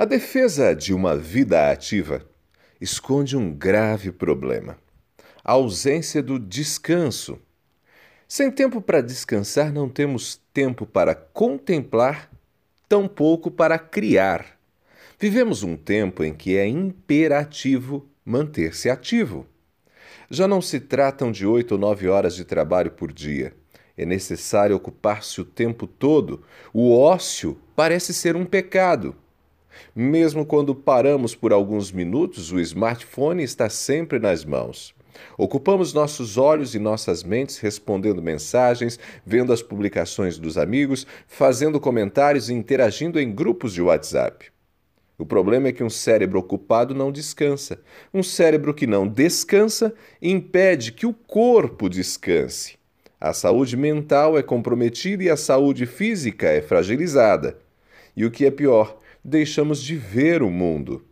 A defesa de uma vida ativa esconde um grave problema: a ausência do descanso. Sem tempo para descansar, não temos tempo para contemplar, tampouco para criar. Vivemos um tempo em que é imperativo manter-se ativo. Já não se tratam de oito ou nove horas de trabalho por dia. É necessário ocupar-se o tempo todo. O ócio parece ser um pecado. Mesmo quando paramos por alguns minutos, o smartphone está sempre nas mãos. Ocupamos nossos olhos e nossas mentes respondendo mensagens, vendo as publicações dos amigos, fazendo comentários e interagindo em grupos de WhatsApp. O problema é que um cérebro ocupado não descansa. Um cérebro que não descansa impede que o corpo descanse. A saúde mental é comprometida e a saúde física é fragilizada. E o que é pior, deixamos de ver o mundo.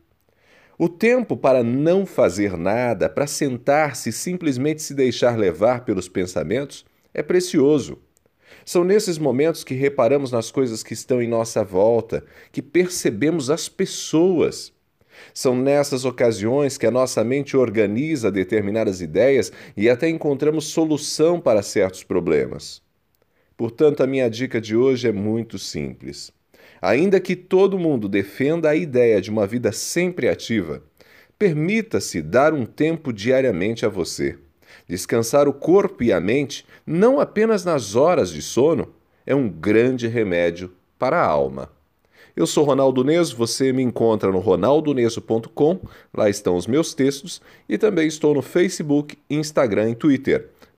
O tempo para não fazer nada, para sentar-se e simplesmente se deixar levar pelos pensamentos, é precioso. São nesses momentos que reparamos nas coisas que estão em nossa volta, que percebemos as pessoas. São nessas ocasiões que a nossa mente organiza determinadas ideias e até encontramos solução para certos problemas. Portanto, a minha dica de hoje é muito simples. Ainda que todo mundo defenda a ideia de uma vida sempre ativa, permita-se dar um tempo diariamente a você. Descansar o corpo e a mente, não apenas nas horas de sono, é um grande remédio para a alma. Eu sou Ronaldo Neso, você me encontra no ronaldoneso.com, lá estão os meus textos, e também estou no Facebook, Instagram e Twitter.